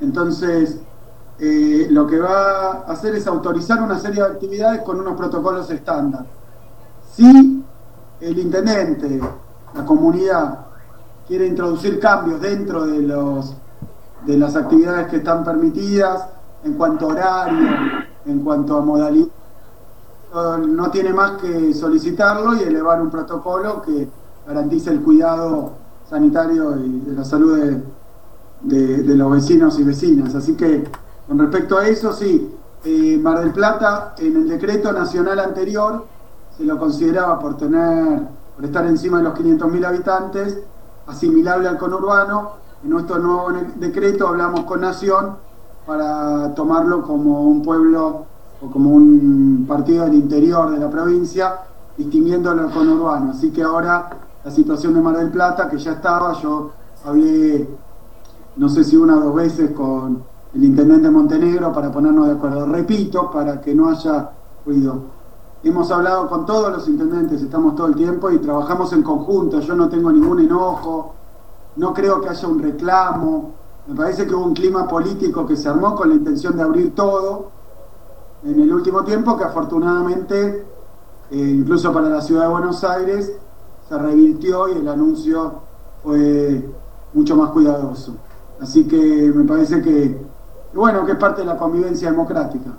Entonces, eh, lo que va a hacer es autorizar una serie de actividades con unos protocolos estándar. Si el intendente, la comunidad, quiere introducir cambios dentro de, los, de las actividades que están permitidas, en cuanto a horario, en cuanto a modalidad, no tiene más que solicitarlo y elevar un protocolo que garantice el cuidado sanitario y de la salud de, de, los vecinos y vecinas. Así que con respecto a eso, sí, eh, Mar del Plata en el decreto nacional anterior se lo consideraba por tener, por estar encima de los 500.000 habitantes, asimilable al conurbano. En nuestro nuevo decreto hablamos con Nación para tomarlo como un pueblo o como un partido del interior de la provincia, distinguiéndolo con urbano. Así que ahora la situación de Mar del Plata, que ya estaba, yo hablé, no sé si una o dos veces con el intendente de Montenegro para ponernos de acuerdo. Repito, para que no haya ruido. Hemos hablado con todos los intendentes, estamos todo el tiempo y trabajamos en conjunto. Yo no tengo ningún enojo, no creo que haya un reclamo. Me parece que hubo un clima político que se armó con la intención de abrir todo en el último tiempo, que afortunadamente, eh, incluso para la ciudad de Buenos Aires, se revirtió y el anuncio fue mucho más cuidadoso. Así que me parece que, bueno, que es parte de la convivencia democrática.